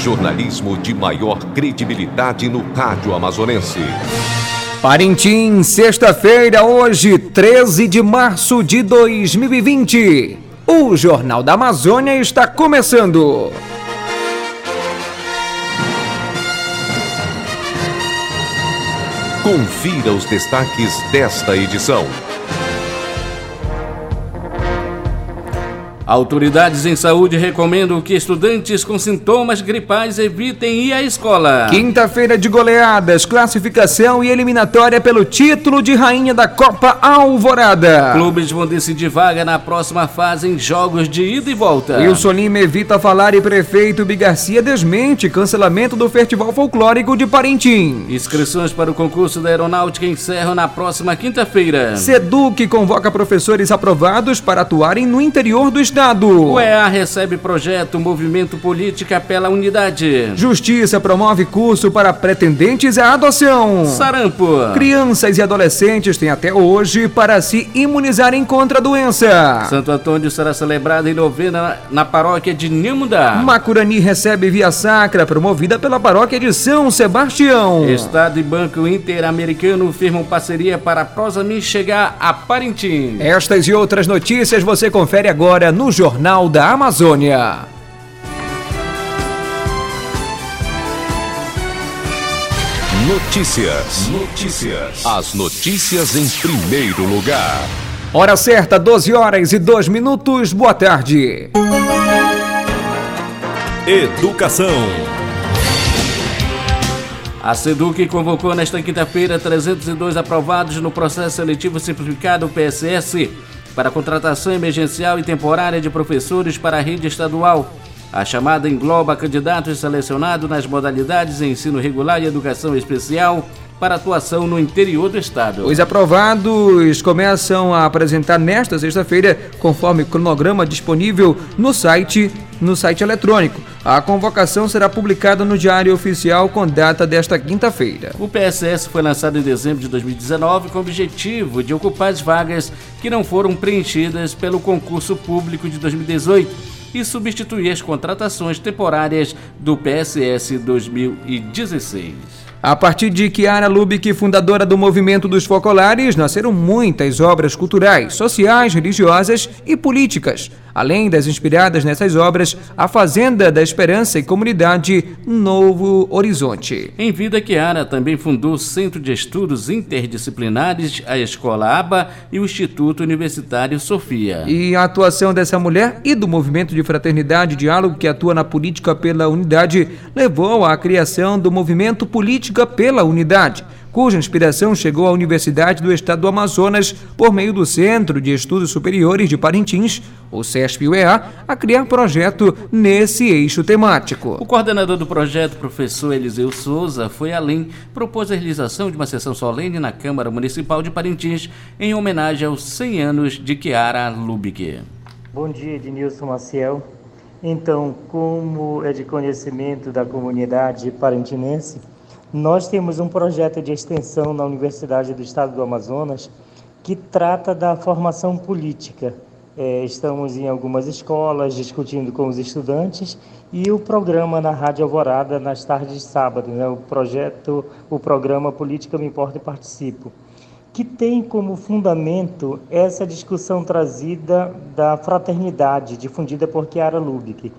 jornalismo de maior credibilidade no rádio amazonense. Parintim, sexta-feira, hoje, 13 de março de 2020. O Jornal da Amazônia está começando. Confira os destaques desta edição. Autoridades em saúde recomendam que estudantes com sintomas gripais evitem ir à escola. Quinta-feira de goleadas, classificação e eliminatória pelo título de rainha da Copa Alvorada. Clubes vão decidir vaga na próxima fase em jogos de ida e volta. Wilson Lima evita falar e prefeito Bigarcia desmente cancelamento do Festival Folclórico de Parentim. Inscrições para o concurso da Aeronáutica encerram na próxima quinta-feira. Seduc convoca professores aprovados para atuarem no interior do estado o EA recebe projeto Movimento Política pela Unidade. Justiça promove curso para pretendentes à adoção. Sarampo. Crianças e adolescentes têm até hoje para se imunizarem contra a doença. Santo Antônio será celebrado em novena na paróquia de Nimudá. Macurani recebe via sacra promovida pela paróquia de São Sebastião. Estado e Banco Interamericano firmam parceria para a Prosamin chegar a Parintim. Estas e outras notícias você confere agora no Jornal da Amazônia. Notícias. Notícias. As notícias em primeiro lugar. Hora certa, 12 horas e 2 minutos. Boa tarde. Educação. A SEDUC convocou nesta quinta-feira 302 aprovados no processo seletivo simplificado PSS para contratação emergencial e temporária de professores para a rede estadual. A chamada engloba candidatos selecionados nas modalidades ensino regular e educação especial para atuação no interior do estado. Os aprovados começam a apresentar nesta sexta-feira, conforme cronograma disponível no site no site eletrônico. A convocação será publicada no Diário Oficial com data desta quinta-feira. O PSS foi lançado em dezembro de 2019 com o objetivo de ocupar as vagas que não foram preenchidas pelo concurso público de 2018 e substituir as contratações temporárias do PSS 2016. A partir de Kiara Lubick, fundadora do movimento dos focolares, nasceram muitas obras culturais, sociais, religiosas e políticas. Além das inspiradas nessas obras, a Fazenda da Esperança e Comunidade Novo Horizonte. Em vida, Kiara também fundou o Centro de Estudos Interdisciplinares, a Escola ABA e o Instituto Universitário Sofia. E a atuação dessa mulher e do movimento de fraternidade e diálogo que atua na política pela unidade levou à criação do movimento política pela unidade, cuja inspiração chegou à Universidade do Estado do Amazonas por meio do Centro de Estudos Superiores de Parintins, o CESP-UEA, a criar projeto nesse eixo temático. O coordenador do projeto, professor Eliseu Souza, foi além, propôs a realização de uma sessão solene na Câmara Municipal de Parintins em homenagem aos 100 anos de Chiara Lubick. Bom dia, Ednilson Maciel. Então, como é de conhecimento da comunidade parintinense, nós temos um projeto de extensão na Universidade do Estado do Amazonas que trata da formação política. É, estamos em algumas escolas discutindo com os estudantes e o programa na Rádio Alvorada nas tardes de sábado, né, o projeto, o programa Política Me Importa e Participo, que tem como fundamento essa discussão trazida da fraternidade, difundida por Chiara Lubick.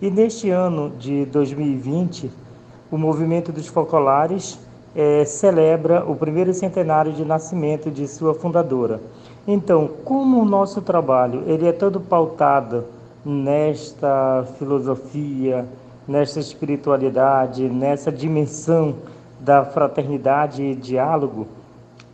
E neste ano de 2020, o movimento dos focolares é, celebra o primeiro centenário de nascimento de sua fundadora. Então, como o nosso trabalho ele é todo pautado nesta filosofia, nesta espiritualidade, nessa dimensão da fraternidade e diálogo,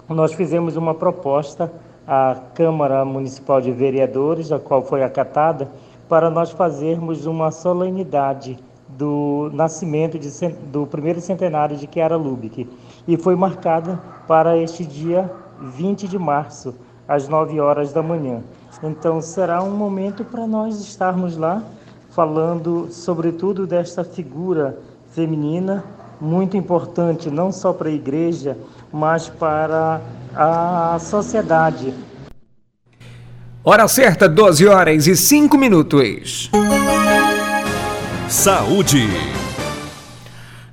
nós fizemos uma proposta à Câmara Municipal de Vereadores, a qual foi acatada, para nós fazermos uma solenidade do nascimento de, do primeiro centenário de Chiara Lubick e foi marcada para este dia 20 de março, às 9 horas da manhã. Então será um momento para nós estarmos lá falando sobretudo desta figura feminina muito importante não só para a igreja, mas para a sociedade. Hora certa, 12 horas e 5 minutos. Saúde.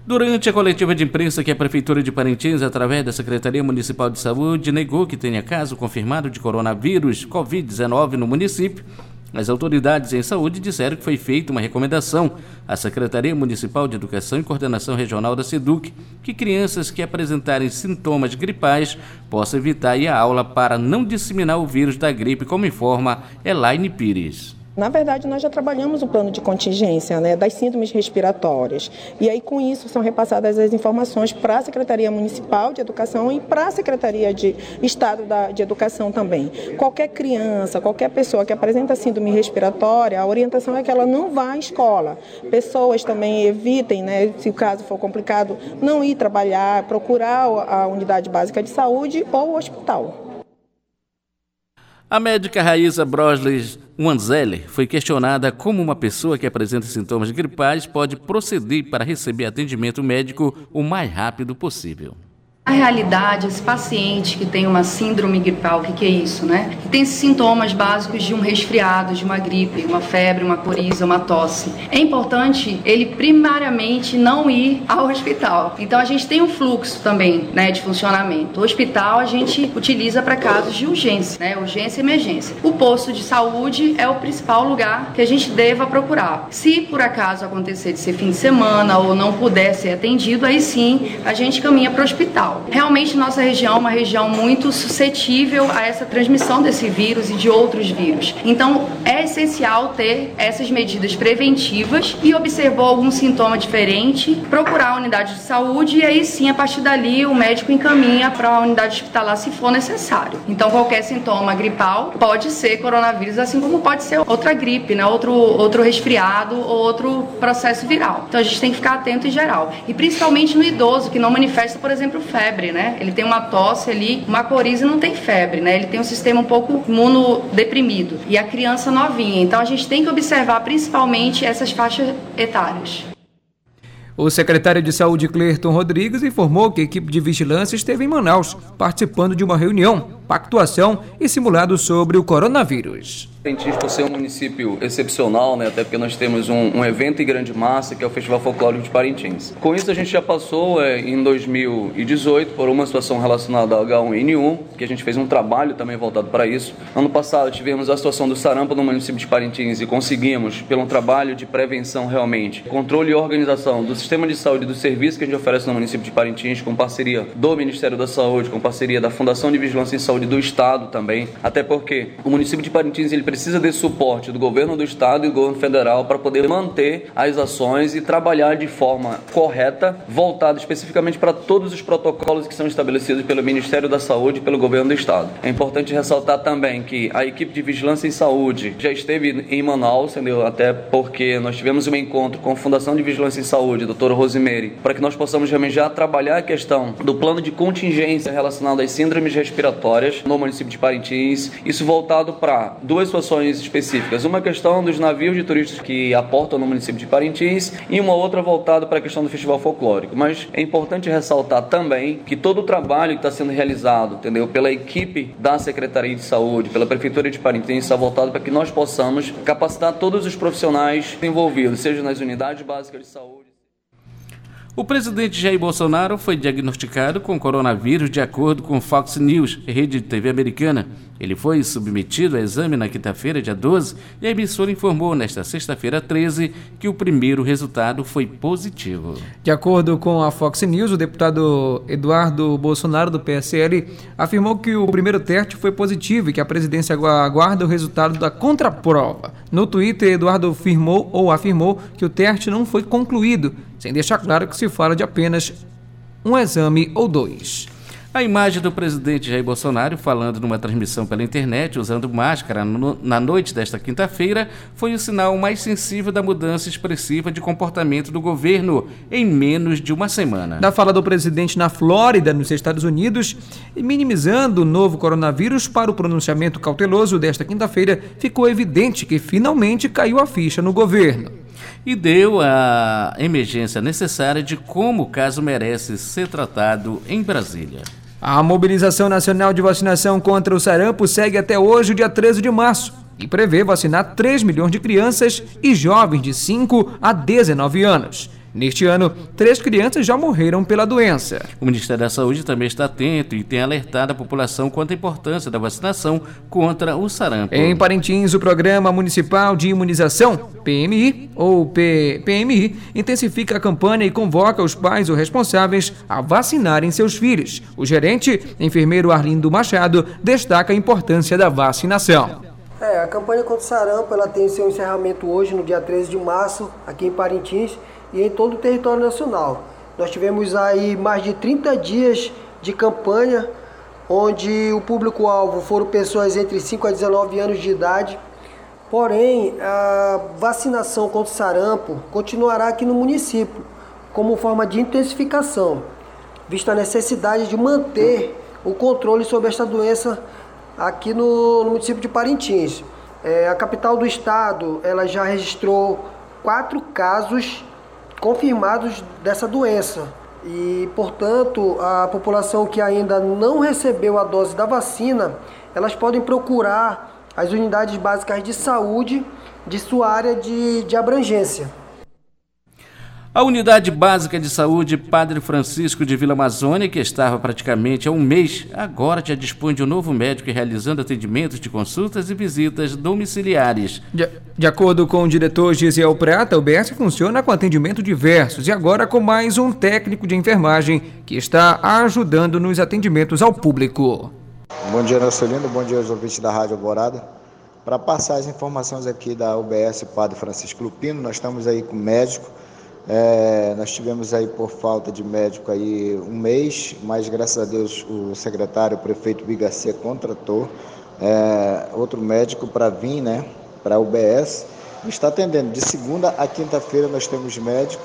Durante a coletiva de imprensa que a Prefeitura de Parintins, através da Secretaria Municipal de Saúde, negou que tenha caso confirmado de coronavírus Covid-19 no município, as autoridades em saúde disseram que foi feita uma recomendação à Secretaria Municipal de Educação e Coordenação Regional da SEDUC que crianças que apresentarem sintomas gripais possam evitar ir à aula para não disseminar o vírus da gripe, como informa Elaine Pires. Na verdade, nós já trabalhamos o plano de contingência né, das síndromes respiratórias. E aí, com isso, são repassadas as informações para a Secretaria Municipal de Educação e para a Secretaria de Estado da, de Educação também. Qualquer criança, qualquer pessoa que apresenta síndrome respiratória, a orientação é que ela não vá à escola. Pessoas também evitem, né, se o caso for complicado, não ir trabalhar, procurar a unidade básica de saúde ou o hospital. A médica Raíssa Brosles Wanzeller foi questionada como uma pessoa que apresenta sintomas gripais pode proceder para receber atendimento médico o mais rápido possível. Na realidade, esse paciente que tem uma síndrome gripal, o que, que, é isso, né? Que tem sintomas básicos de um resfriado, de uma gripe, uma febre, uma coriza, uma tosse. É importante ele primariamente não ir ao hospital. Então a gente tem um fluxo também, né, de funcionamento. O hospital a gente utiliza para casos de urgência, né, urgência e emergência. O posto de saúde é o principal lugar que a gente deva procurar. Se por acaso acontecer de ser fim de semana ou não puder ser atendido, aí sim a gente caminha para o hospital. Realmente nossa região é uma região muito suscetível a essa transmissão desse vírus e de outros vírus. Então é essencial ter essas medidas preventivas e observou algum sintoma diferente, procurar a unidade de saúde e aí sim a partir dali o médico encaminha para a unidade hospitalar se for necessário. Então qualquer sintoma gripal pode ser coronavírus, assim como pode ser outra gripe, né? outro, outro resfriado ou outro processo viral. Então a gente tem que ficar atento em geral. E principalmente no idoso que não manifesta, por exemplo, febre febre, né? Ele tem uma tosse ali, uma coriza não tem febre, né? Ele tem um sistema um pouco imunodeprimido. E a criança novinha. Então a gente tem que observar principalmente essas faixas etárias. O secretário de Saúde, Clerton Rodrigues, informou que a equipe de vigilância esteve em Manaus, participando de uma reunião, pactuação e simulado sobre o coronavírus. Parintins, por ser um município excepcional, né, até porque nós temos um, um, evento em grande massa, que é o Festival Folclórico de Parintins. Com isso, a gente já passou é, em 2018 por uma situação relacionada ao H1N1, que a gente fez um trabalho também voltado para isso. Ano passado, tivemos a situação do sarampo no município de Parintins e conseguimos, pelo trabalho de prevenção realmente, controle e organização do sistema de saúde e do serviço que a gente oferece no município de Parintins, com parceria do Ministério da Saúde, com parceria da Fundação de Vigilância em Saúde do Estado também, até porque o município de Parintins ele precisa precisa desse suporte do governo do estado e do governo federal para poder manter as ações e trabalhar de forma correta, voltada especificamente para todos os protocolos que são estabelecidos pelo Ministério da Saúde e pelo governo do estado. É importante ressaltar também que a equipe de vigilância em saúde já esteve em Manaus, entendeu? Até porque nós tivemos um encontro com a Fundação de Vigilância em Saúde, doutora Rosemary, para que nós possamos realmente já trabalhar a questão do plano de contingência relacionado às síndromes respiratórias no município de Parintins, isso voltado para duas situações situações específicas. Uma questão dos navios de turistas que aportam no município de Parintins e uma outra voltada para a questão do festival folclórico. Mas é importante ressaltar também que todo o trabalho que está sendo realizado, entendeu, pela equipe da Secretaria de Saúde, pela Prefeitura de Parintins, está voltado para que nós possamos capacitar todos os profissionais envolvidos, seja nas unidades básicas de saúde. O presidente Jair Bolsonaro foi diagnosticado com coronavírus de acordo com Fox News, rede de TV americana. Ele foi submetido a exame na quinta-feira, dia 12, e a emissora informou nesta sexta-feira 13 que o primeiro resultado foi positivo. De acordo com a Fox News, o deputado Eduardo Bolsonaro, do PSL, afirmou que o primeiro teste foi positivo e que a presidência aguarda o resultado da contraprova. No Twitter, Eduardo afirmou ou afirmou que o teste não foi concluído sem deixar claro que se fala de apenas um exame ou dois. A imagem do presidente Jair Bolsonaro falando numa transmissão pela internet usando máscara no, na noite desta quinta-feira foi o sinal mais sensível da mudança expressiva de comportamento do governo em menos de uma semana. Da fala do presidente na Flórida, nos Estados Unidos, minimizando o novo coronavírus para o pronunciamento cauteloso desta quinta-feira, ficou evidente que finalmente caiu a ficha no governo e deu a emergência necessária de como o caso merece ser tratado em Brasília. A mobilização nacional de vacinação contra o sarampo segue até hoje, dia 13 de março, e prevê vacinar 3 milhões de crianças e jovens de 5 a 19 anos. Neste ano, três crianças já morreram pela doença. O Ministério da Saúde também está atento e tem alertado a população quanto à importância da vacinação contra o sarampo. Em Parintins, o Programa Municipal de Imunização, PMI, ou P PMI, intensifica a campanha e convoca os pais ou responsáveis a vacinarem seus filhos. O gerente, enfermeiro Arlindo Machado, destaca a importância da vacinação. É, a campanha contra o sarampo ela tem seu encerramento hoje, no dia 13 de março, aqui em Parintins e em todo o território nacional. Nós tivemos aí mais de 30 dias de campanha, onde o público-alvo foram pessoas entre 5 a 19 anos de idade. Porém, a vacinação contra sarampo continuará aqui no município, como forma de intensificação, vista a necessidade de manter o controle sobre esta doença aqui no, no município de Parintins. É, a capital do estado ela já registrou quatro casos confirmados dessa doença. E, portanto, a população que ainda não recebeu a dose da vacina, elas podem procurar as unidades básicas de saúde de sua área de, de abrangência. A Unidade Básica de Saúde Padre Francisco de Vila Amazônia, que estava praticamente há um mês, agora já dispõe de um novo médico realizando atendimentos de consultas e visitas domiciliares. De, de acordo com o diretor Gisel Prata, o BS funciona com atendimento diversos e agora com mais um técnico de enfermagem que está ajudando nos atendimentos ao público. Bom dia, Lindo. Bom dia aos ouvintes da Rádio Alvorada. Para passar as informações aqui da UBS Padre Francisco Lupino, nós estamos aí com o médico é, nós tivemos aí por falta de médico aí um mês, mas graças a Deus o secretário, o prefeito Bigarcia contratou é, outro médico para vir, né, para a UBS. Está atendendo. De segunda a quinta-feira nós temos médico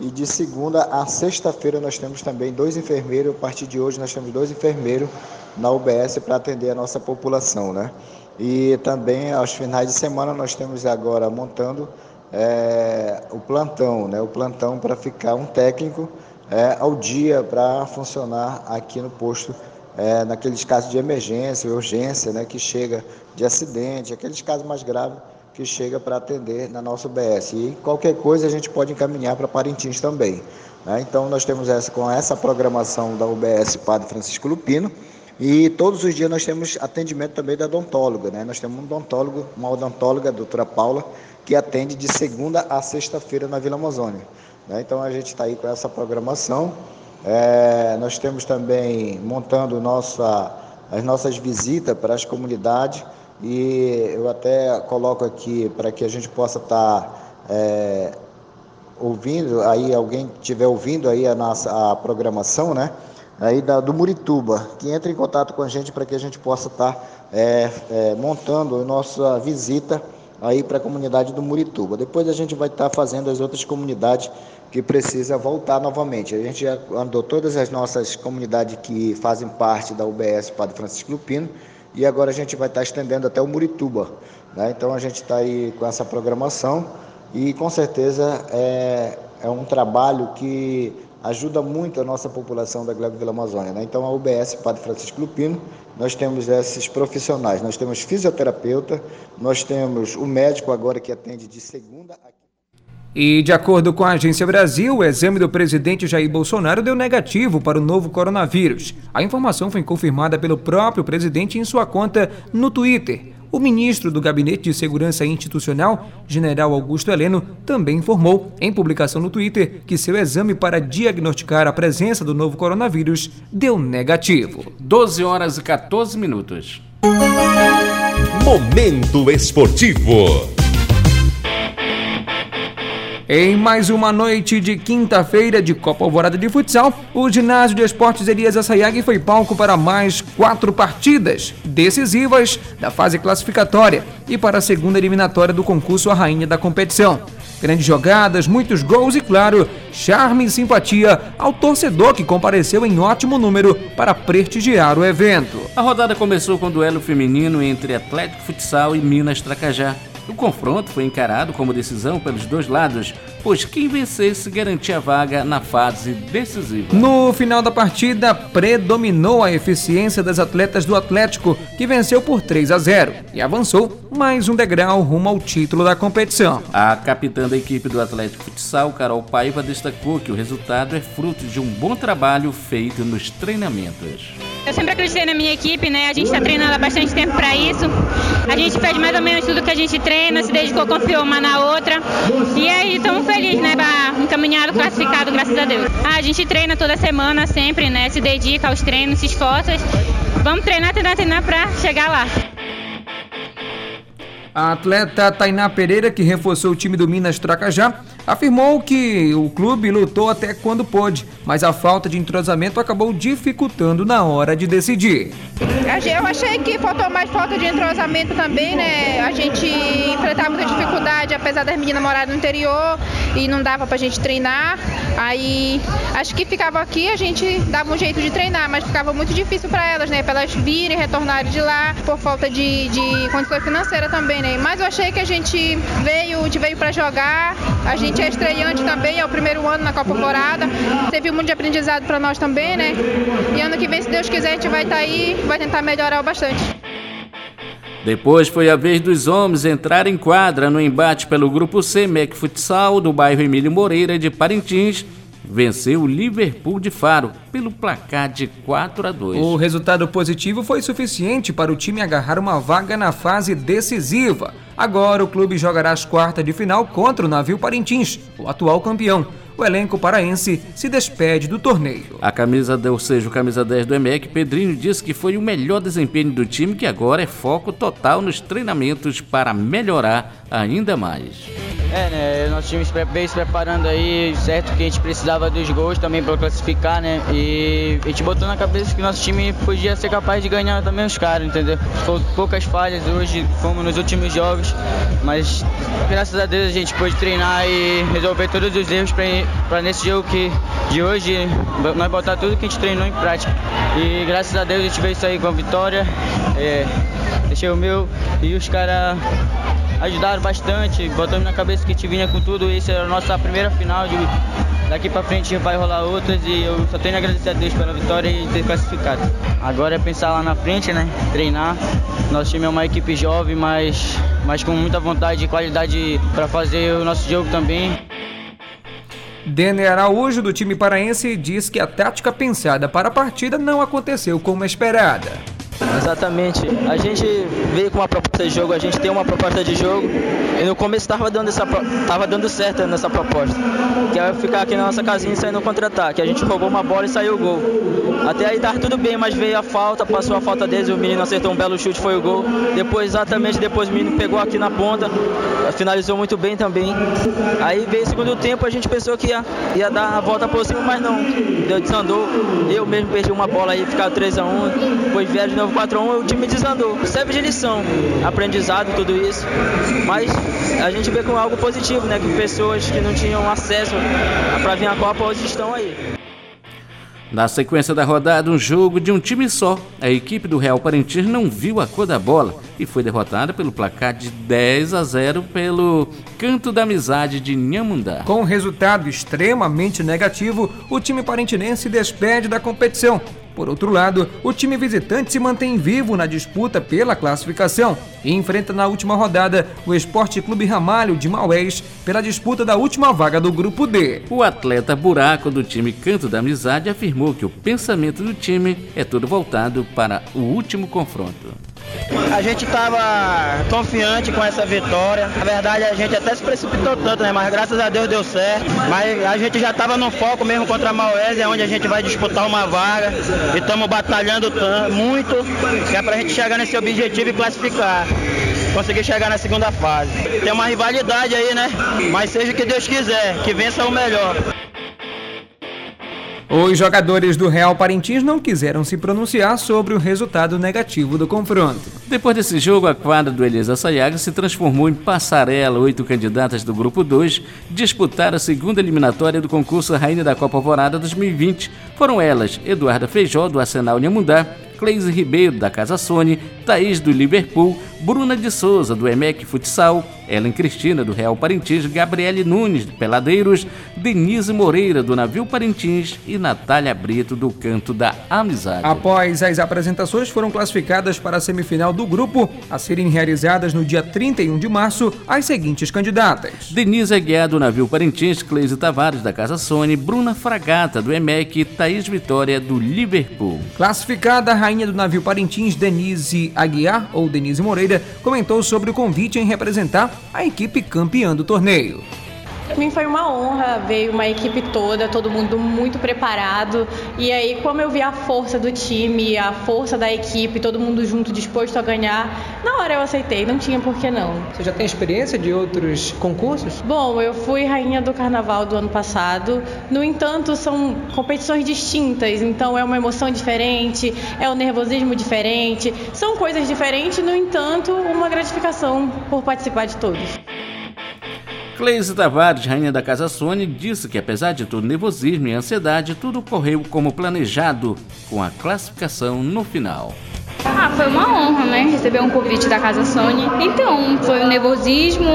e de segunda a sexta-feira nós temos também dois enfermeiros. A partir de hoje nós temos dois enfermeiros na UBS para atender a nossa população, né? E também aos finais de semana nós temos agora montando é, o plantão, né? o plantão para ficar um técnico é, ao dia para funcionar aqui no posto, é, naqueles casos de emergência, urgência, né? que chega de acidente, aqueles casos mais graves que chega para atender na nossa UBS. E qualquer coisa a gente pode encaminhar para Parintins também. Né? Então nós temos essa, com essa programação da UBS Padre Francisco Lupino, e todos os dias nós temos atendimento também da odontóloga, né? Nós temos um odontólogo, uma odontóloga, a doutora Paula, que atende de segunda a sexta-feira na Vila Amazônia. Né? Então a gente está aí com essa programação. É, nós temos também montando nossa, as nossas visitas para as comunidades e eu até coloco aqui para que a gente possa estar tá, é, ouvindo, aí alguém estiver ouvindo aí a nossa a programação, né? Aí da, do Murituba, que entre em contato com a gente para que a gente possa estar tá, é, é, montando a nossa visita aí para a comunidade do Murituba. Depois a gente vai estar tá fazendo as outras comunidades que precisa voltar novamente. A gente já andou todas as nossas comunidades que fazem parte da UBS Padre Francisco Lupino e agora a gente vai estar tá estendendo até o Murituba. Né? Então a gente está aí com essa programação e com certeza é, é um trabalho que ajuda muito a nossa população da Vila Amazônia. Né? Então, a UBS Padre Francisco Lupino, nós temos esses profissionais, nós temos fisioterapeuta, nós temos o médico agora que atende de segunda a e, de acordo com a Agência Brasil, o exame do presidente Jair Bolsonaro deu negativo para o novo coronavírus. A informação foi confirmada pelo próprio presidente em sua conta no Twitter. O ministro do Gabinete de Segurança Institucional, General Augusto Heleno, também informou, em publicação no Twitter, que seu exame para diagnosticar a presença do novo coronavírus deu negativo. 12 horas e 14 minutos. Momento Esportivo. Em mais uma noite de quinta-feira de Copa Alvorada de Futsal, o ginásio de esportes Elias Assayag foi palco para mais quatro partidas decisivas da fase classificatória e para a segunda eliminatória do concurso A Rainha da Competição. Grandes jogadas, muitos gols e, claro, charme e simpatia ao torcedor que compareceu em ótimo número para prestigiar o evento. A rodada começou com o duelo feminino entre Atlético Futsal e Minas Tracajá. O confronto foi encarado como decisão pelos dois lados, pois quem vencesse garantia a vaga na fase decisiva. No final da partida, predominou a eficiência das atletas do Atlético, que venceu por 3 a 0 e avançou mais um degrau rumo ao título da competição. A capitã da equipe do Atlético Futsal, Carol Paiva, destacou que o resultado é fruto de um bom trabalho feito nos treinamentos. Eu sempre acreditei na minha equipe, né? A gente está treinando há bastante tempo para isso. A gente fez mais ou menos tudo que a gente treina, se dedicou, confiou uma na outra. E aí estamos felizes, né? Encaminhado, classificado, graças a Deus. A gente treina toda semana, sempre, né? Se dedica aos treinos, se esforça. Vamos treinar, treinar, treinar para chegar lá. A atleta Tainá Pereira, que reforçou o time do Minas Tracajá, afirmou que o clube lutou até quando pôde, mas a falta de entrosamento acabou dificultando na hora de decidir. Eu achei que faltou mais falta de entrosamento também, né? A gente enfrentava muita dificuldade, apesar das meninas morarem no interior e não dava pra gente treinar. Aí acho que ficava aqui, a gente dava um jeito de treinar, mas ficava muito difícil para elas, né? Para elas virem, retornarem de lá, por falta de, de condições financeiras também, né? Mas eu achei que a gente veio, veio para jogar, a gente é estreante também, é o primeiro ano na Copa Florada, teve muito de aprendizado para nós também, né? E ano que vem, se Deus quiser, a gente vai estar tá aí, vai tentar melhorar bastante. Depois foi a vez dos homens entrar em quadra no embate pelo Grupo C Mec Futsal do bairro Emílio Moreira de Parintins venceu o Liverpool de Faro pelo placar de 4 a 2. O resultado positivo foi suficiente para o time agarrar uma vaga na fase decisiva. Agora o clube jogará as quartas de final contra o Navio Parintins, o atual campeão o elenco paraense se despede do torneio. A camisa, ou seja, o camisa 10 do EMEC, Pedrinho disse que foi o melhor desempenho do time, que agora é foco total nos treinamentos para melhorar ainda mais. É, né? Nosso time veio se preparando aí, certo que a gente precisava dos gols também para classificar, né? E a gente botou na cabeça que nosso time podia ser capaz de ganhar também os caras, entendeu? Poucas falhas hoje, como nos últimos jogos, mas graças a Deus a gente pôde treinar e resolver todos os erros para nesse jogo que, de hoje nós botar tudo que a gente treinou em prática. E graças a Deus a gente veio sair com a vitória. É, deixei o meu e os caras ajudaram bastante, botamos na cabeça que a gente vinha com tudo isso, era a nossa primeira final, de, daqui para frente vai rolar outras e eu só tenho a agradecer a Deus pela vitória e ter classificado. Agora é pensar lá na frente, né? Treinar. Nosso time é uma equipe jovem, mas, mas com muita vontade e qualidade para fazer o nosso jogo também. Denner Araújo, do time paraense, diz que a tática pensada para a partida não aconteceu como esperada. Exatamente. A gente veio com uma proposta de jogo, a gente tem uma proposta de jogo e no começo estava dando, essa, dando certo nessa proposta. Que é ficar aqui na nossa casinha e sair no contra-ataque. A gente roubou uma bola e saiu o gol. Até aí tava tudo bem, mas veio a falta, passou a falta deles, o menino acertou um belo chute, foi o gol. Depois, exatamente depois, o menino pegou aqui na ponta, finalizou muito bem também. Aí veio o segundo tempo, a gente pensou que ia, ia dar a volta por cima, mas não. Deu desandou. Eu mesmo perdi uma bola aí, ficava 3x1. Depois vieram de novo 4x1, o time desandou. Serve de lição, aprendizado, tudo isso. Mas a gente vê com algo positivo, né? Que pessoas que não tinham acesso para vir à Copa hoje estão aí. Na sequência da rodada, um jogo de um time só. A equipe do Real Parintins não viu a cor da bola e foi derrotada pelo placar de 10 a 0 pelo Canto da Amizade de Nhamundá. Com um resultado extremamente negativo, o time parintinense despede da competição por outro lado, o time visitante se mantém vivo na disputa pela classificação e enfrenta na última rodada o Esporte Clube Ramalho de Maués pela disputa da última vaga do grupo D. O atleta buraco do time Canto da Amizade afirmou que o pensamento do time é todo voltado para o último confronto. A gente estava confiante com essa vitória. Na verdade, a gente até se precipitou tanto, né? Mas graças a Deus deu certo. Mas a gente já estava no foco mesmo contra a Mauésia, onde a gente vai disputar uma vaga. E estamos batalhando muito, que é para a gente chegar nesse objetivo e classificar conseguir chegar na segunda fase. Tem uma rivalidade aí, né? Mas seja o que Deus quiser, que vença o melhor. Os jogadores do Real Parintins não quiseram se pronunciar sobre o resultado negativo do confronto. Depois desse jogo, a quadra do Elisa Sayaga se transformou em passarela. Oito candidatas do Grupo 2 disputaram a segunda eliminatória do concurso Rainha da Copa Alvorada 2020. Foram elas Eduarda Feijó, do Arsenal Nhamundá, Cleise Ribeiro, da Casa Sony, Thaís do Liverpool, Bruna de Souza, do EMEC Futsal, Ellen Cristina, do Real Parintins, Gabriele Nunes, de Peladeiros, Denise Moreira, do Navio Parintins e Natália Brito, do Canto da Amizade. Após as apresentações, foram classificadas para a semifinal do grupo, a serem realizadas no dia 31 de março, as seguintes candidatas. Denise Aguiar, do Navio Parintins, Cleise Tavares, da Casa Sony, Bruna Fragata, do EMEC e Thaís Vitória, do Liverpool. Classificada a rainha do navio Parintins, Denise Aguiar, ou Denise Moreira, comentou sobre o convite em representar a equipe campeã do torneio. Para mim foi uma honra ver uma equipe toda, todo mundo muito preparado. E aí, como eu vi a força do time, a força da equipe, todo mundo junto, disposto a ganhar, na hora eu aceitei, não tinha por que não. Você já tem experiência de outros concursos? Bom, eu fui rainha do carnaval do ano passado. No entanto, são competições distintas, então é uma emoção diferente, é um nervosismo diferente, são coisas diferentes, no entanto, uma gratificação por participar de todos. Cleise Tavares, rainha da Casa Sony, disse que apesar de todo nervosismo e ansiedade, tudo correu como planejado, com a classificação no final. Ah, foi uma honra, né? Receber um convite da Casa Sony. Então, foi um nervosismo,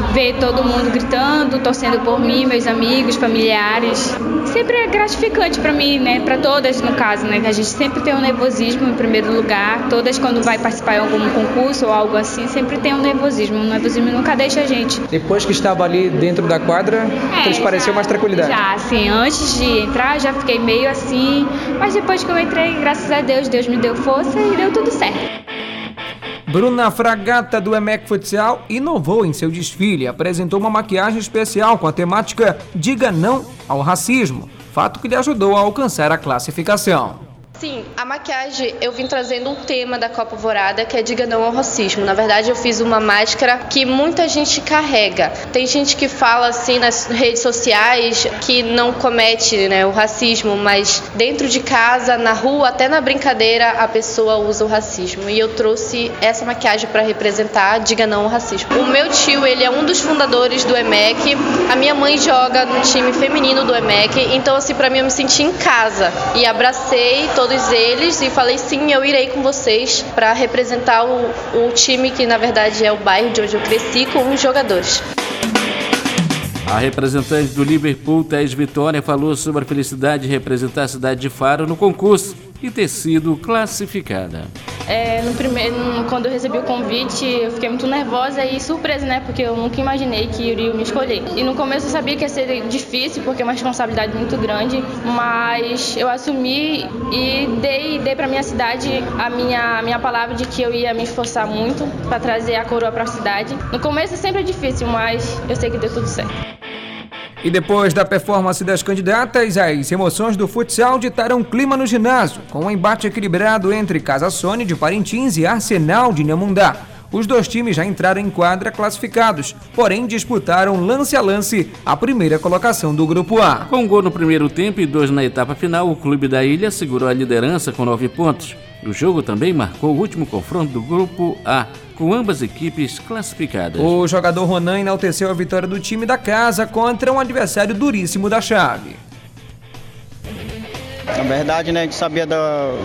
ver todo mundo gritando, torcendo por mim, meus amigos, familiares. Sempre é gratificante para mim, né? Para todas, no caso, né? Que a gente sempre tem um nervosismo em primeiro lugar. Todas, quando vai participar em algum concurso ou algo assim, sempre tem um nervosismo. O nervosismo nunca deixa a gente. Depois que estava ali dentro da quadra, é, eles pareceu mais tranquilidade? Já, assim, antes de entrar, já fiquei meio assim. Mas depois que eu entrei, graças a Deus, Deus me deu força e deu tudo certo. Bruna Fragata do EMEC Futsal inovou em seu desfile, apresentou uma maquiagem especial com a temática Diga Não ao Racismo, fato que lhe ajudou a alcançar a classificação. Sim, a maquiagem eu vim trazendo um tema da Copa Vorada que é Diga Não ao Racismo. Na verdade, eu fiz uma máscara que muita gente carrega. Tem gente que fala assim nas redes sociais que não comete né, o racismo, mas dentro de casa, na rua, até na brincadeira, a pessoa usa o racismo. E eu trouxe essa maquiagem para representar Diga Não ao Racismo. O meu tio, ele é um dos fundadores do EMEC. A minha mãe joga no time feminino do EMEC. Então, assim, para mim, eu me senti em casa. E abracei todo todos eles e falei sim, eu irei com vocês para representar o, o time que na verdade é o bairro de onde eu cresci com os jogadores. A representante do Liverpool, Thais Vitória, falou sobre a felicidade de representar a cidade de Faro no concurso e ter sido classificada. É, no primeiro, quando eu recebi o convite, eu fiquei muito nervosa e surpresa, né? Porque eu nunca imaginei que iriam me escolher. E no começo eu sabia que ia ser difícil, porque é uma responsabilidade muito grande, mas eu assumi e dei, dei para minha cidade a minha, a minha palavra de que eu ia me esforçar muito para trazer a coroa para a cidade. No começo sempre é difícil, mas eu sei que deu tudo certo. E depois da performance das candidatas, as emoções do futsal ditaram clima no ginásio, com um embate equilibrado entre Casa Sony de Parintins e Arsenal de Inhamundá. Os dois times já entraram em quadra classificados, porém disputaram lance a lance a primeira colocação do Grupo A. Com um gol no primeiro tempo e dois na etapa final, o clube da ilha segurou a liderança com nove pontos. O jogo também marcou o último confronto do Grupo A, com ambas equipes classificadas. O jogador Ronan enalteceu a vitória do time da casa contra um adversário duríssimo da chave. Na verdade, né, a gente sabia do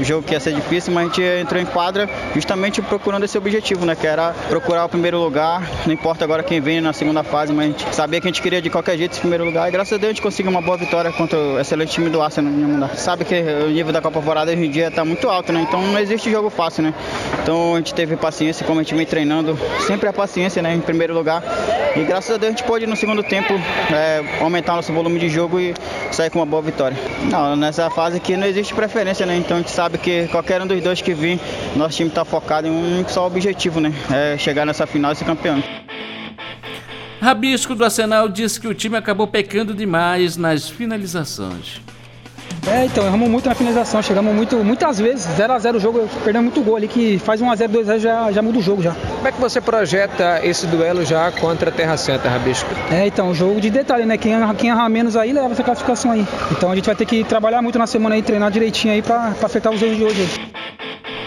jogo que ia ser difícil, mas a gente entrou em quadra justamente procurando esse objetivo, né, que era procurar o primeiro lugar. Não importa agora quem vem na segunda fase, mas a gente sabia que a gente queria de qualquer jeito esse primeiro lugar. E graças a Deus a gente conseguiu uma boa vitória contra o excelente time do Arsenal no Sabe que o nível da Copa Vorada hoje em dia está muito alto, né? Então não existe jogo fácil, né? Então a gente teve paciência, como a gente vem treinando, sempre a paciência, né, em primeiro lugar. E graças a Deus a gente pôde no segundo tempo é, aumentar nosso volume de jogo e sair com uma boa vitória. Não, nessa fase aqui não existe preferência, né? Então a gente sabe que qualquer um dos dois que vir, nosso time está focado em um só objetivo, né? É chegar nessa final e ser campeão. Rabisco do Arsenal disse que o time acabou pecando demais nas finalizações. É, então, erramos muito na finalização, chegamos muito, muitas vezes, 0x0 o jogo, perdemos muito gol ali, que faz 1x0, 2x0 já, já muda o jogo já. Como é que você projeta esse duelo já contra a Terra Santa, Rabisco? É, então, jogo de detalhe, né? Quem, quem errar menos aí leva essa classificação aí. Então a gente vai ter que trabalhar muito na semana aí, treinar direitinho aí pra, pra acertar os erros de hoje.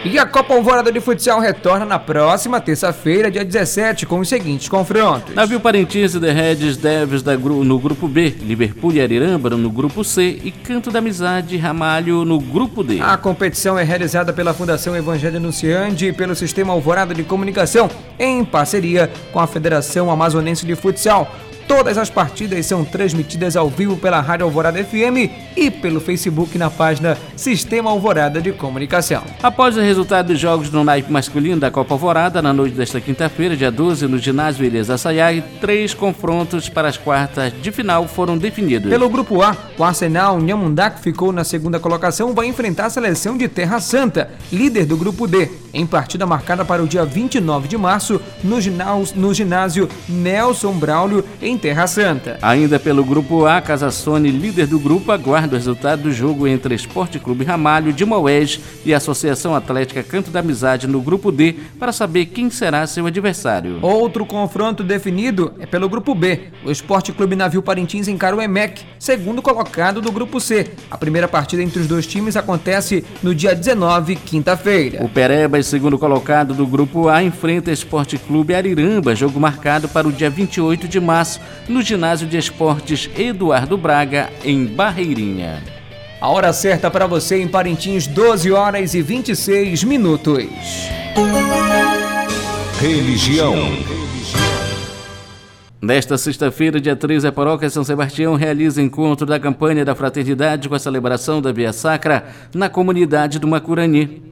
E a Copa Alvorada de Futsal retorna na próxima terça-feira, dia 17, com os seguintes confrontos. Navio Parintins e The Reds Devs da, no grupo B, Liverpool e Ariramba no grupo C e Canto da Amizade Ramalho no grupo D. A competição é realizada pela Fundação Evangelho Anunciante e pelo Sistema Alvorada de Comunicação, em parceria com a Federação Amazonense de Futsal. Todas as partidas são transmitidas ao vivo pela Rádio Alvorada FM e pelo Facebook na página Sistema Alvorada de Comunicação. Após o resultado dos jogos no naipe masculino da Copa Alvorada, na noite desta quinta-feira, dia 12, no ginásio Elias Assayag, três confrontos para as quartas de final foram definidos. Pelo grupo A, o Arsenal Nhamundá, que ficou na segunda colocação, vai enfrentar a seleção de Terra Santa, líder do grupo D, em partida marcada para o dia 29 de março no ginásio, no ginásio Nelson Braulio, em Terra Santa. Ainda pelo grupo A, Casa Sony, líder do grupo, aguarda o resultado do jogo entre Esporte Clube Ramalho de Maués e Associação Atlética Canto da Amizade no grupo D para saber quem será seu adversário. Outro confronto definido é pelo grupo B. O Esporte Clube Navio Parintins encara o EMEC, segundo colocado do grupo C. A primeira partida entre os dois times acontece no dia 19, quinta-feira. O Pereba, segundo colocado do grupo A, enfrenta Esporte Clube Ariramba, jogo marcado para o dia 28 de março no ginásio de esportes Eduardo Braga, em Barreirinha. A hora certa para você em Parintins, 12 horas e 26 minutos. Religião. Nesta sexta-feira, dia 13, a Paróquia São Sebastião realiza encontro da campanha da fraternidade com a celebração da Via Sacra na comunidade do Macurani.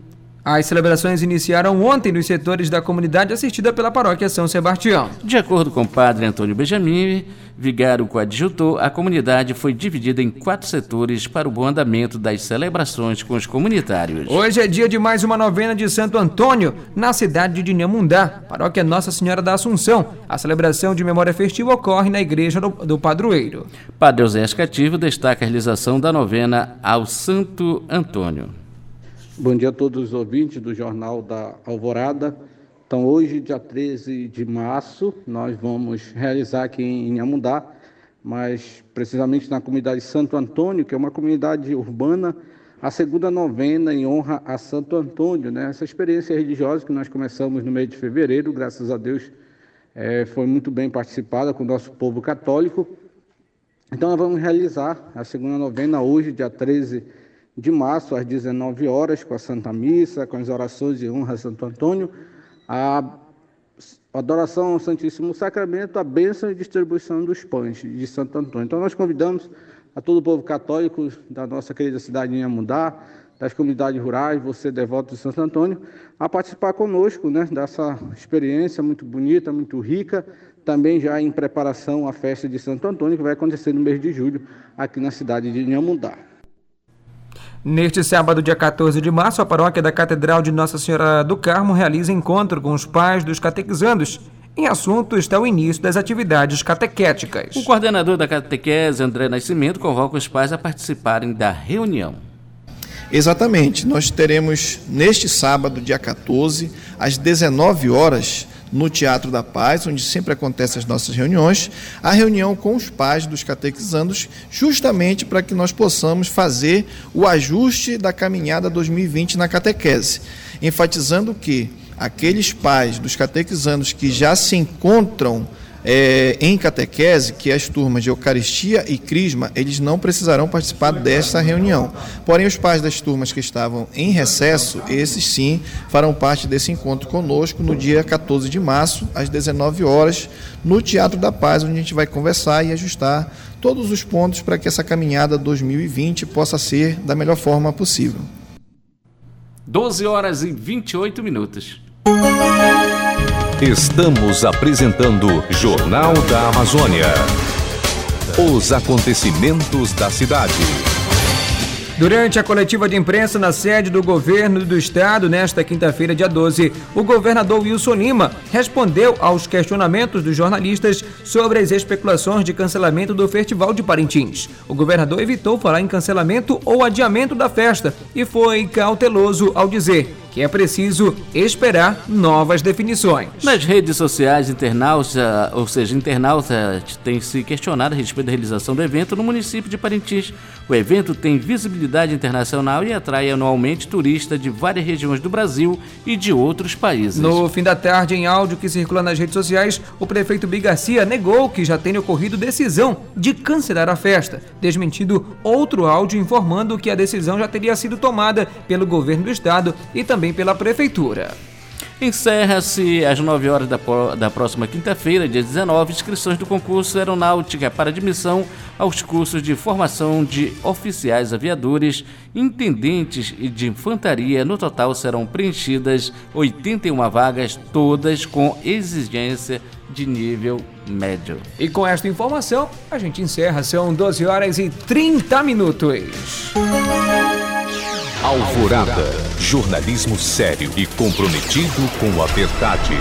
As celebrações iniciaram ontem nos setores da comunidade assistida pela paróquia São Sebastião. De acordo com o padre Antônio Benjamin, vigário coadjutor, a comunidade foi dividida em quatro setores para o bom andamento das celebrações com os comunitários. Hoje é dia de mais uma novena de Santo Antônio, na cidade de Inhamundá, paróquia Nossa Senhora da Assunção. A celebração de memória festiva ocorre na igreja do, do Padroeiro. Padre José Escativo destaca a realização da novena ao Santo Antônio. Bom dia a todos os ouvintes do Jornal da Alvorada. Então, hoje, dia 13 de março, nós vamos realizar aqui em Amundá, mas precisamente na comunidade Santo Antônio, que é uma comunidade urbana, a segunda novena em honra a Santo Antônio. Né? Essa experiência religiosa que nós começamos no mês de fevereiro, graças a Deus, é, foi muito bem participada com o nosso povo católico. Então, nós vamos realizar a segunda novena hoje, dia 13 de de março, às 19 horas, com a Santa Missa, com as orações de honra a Santo Antônio, a adoração ao Santíssimo Sacramento, a bênção e distribuição dos pães de Santo Antônio. Então, nós convidamos a todo o povo católico da nossa querida cidade de Inhamundá, das comunidades rurais, você devoto de Santo Antônio, a participar conosco né, dessa experiência muito bonita, muito rica, também já em preparação à festa de Santo Antônio, que vai acontecer no mês de julho, aqui na cidade de Inhamundá. Neste sábado, dia 14 de março, a paróquia da Catedral de Nossa Senhora do Carmo realiza encontro com os pais dos catequizandos. Em assunto está o início das atividades catequéticas. O coordenador da catequese, André Nascimento, convoca os pais a participarem da reunião. Exatamente. Nós teremos neste sábado, dia 14, às 19 horas, no Teatro da Paz, onde sempre acontecem as nossas reuniões, a reunião com os pais dos catequizandos, justamente para que nós possamos fazer o ajuste da caminhada 2020 na catequese, enfatizando que aqueles pais dos catequizandos que já se encontram é, em catequese, que as turmas de Eucaristia e Crisma, eles não precisarão participar desta reunião. Porém, os pais das turmas que estavam em recesso, esses sim farão parte desse encontro conosco no dia 14 de março, às 19 horas, no Teatro da Paz, onde a gente vai conversar e ajustar todos os pontos para que essa caminhada 2020 possa ser da melhor forma possível. 12 horas e 28 minutos. Estamos apresentando Jornal da Amazônia. Os acontecimentos da cidade. Durante a coletiva de imprensa na sede do governo do estado, nesta quinta-feira, dia 12, o governador Wilson Lima respondeu aos questionamentos dos jornalistas sobre as especulações de cancelamento do Festival de Parintins. O governador evitou falar em cancelamento ou adiamento da festa e foi cauteloso ao dizer que é preciso esperar novas definições. Nas redes sociais, internautas, ou seja, internautas têm se questionado a respeito da realização do evento no município de Parintins. O evento tem visibilidade internacional e atrai anualmente turistas de várias regiões do Brasil e de outros países. No fim da tarde, em áudio que circula nas redes sociais, o prefeito Bi Garcia negou que já tenha ocorrido decisão de cancelar a festa, desmentindo outro áudio informando que a decisão já teria sido tomada pelo governo do estado e também pela prefeitura. Encerra-se às 9 horas da, da próxima quinta-feira, dia 19, inscrições do concurso Aeronáutica para admissão aos cursos de formação de oficiais aviadores, intendentes e de infantaria. No total serão preenchidas 81 vagas, todas com exigência de nível médio. E com esta informação, a gente encerra. São 12 horas e 30 minutos. Alvorada. Jornalismo sério e comprometido com a verdade.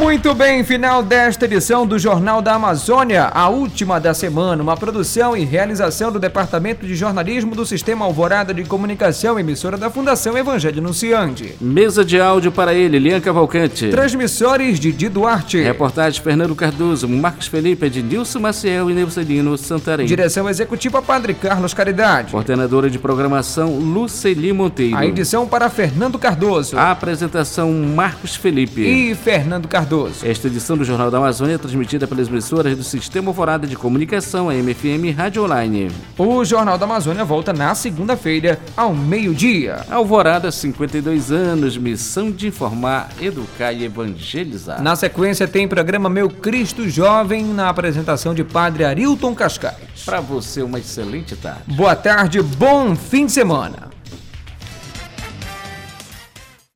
Muito bem, final desta edição do Jornal da Amazônia, a última da semana, uma produção e realização do Departamento de Jornalismo do Sistema Alvorada de Comunicação, emissora da Fundação Evangelho Anunciante. Mesa de áudio para ele, Lian Cavalcante. Transmissores de Di Duarte. Reportagem Fernando Cardoso, Marcos Felipe, Ednilson Maciel e Neucelino Santarém. Direção Executiva Padre Carlos Caridade. Coordenadora de Programação Luceli Monteiro. A edição para Fernando Cardoso. A apresentação Marcos Felipe. E Fernando Cardoso. Cardoso. Esta edição do Jornal da Amazônia é transmitida pelas emissoras do Sistema Alvorada de Comunicação, a MFM Rádio Online. O Jornal da Amazônia volta na segunda-feira, ao meio-dia. Alvorada, 52 anos, missão de informar, educar e evangelizar. Na sequência tem programa Meu Cristo Jovem, na apresentação de Padre Arilton Cascais. Para você, uma excelente tarde. Boa tarde, bom fim de semana.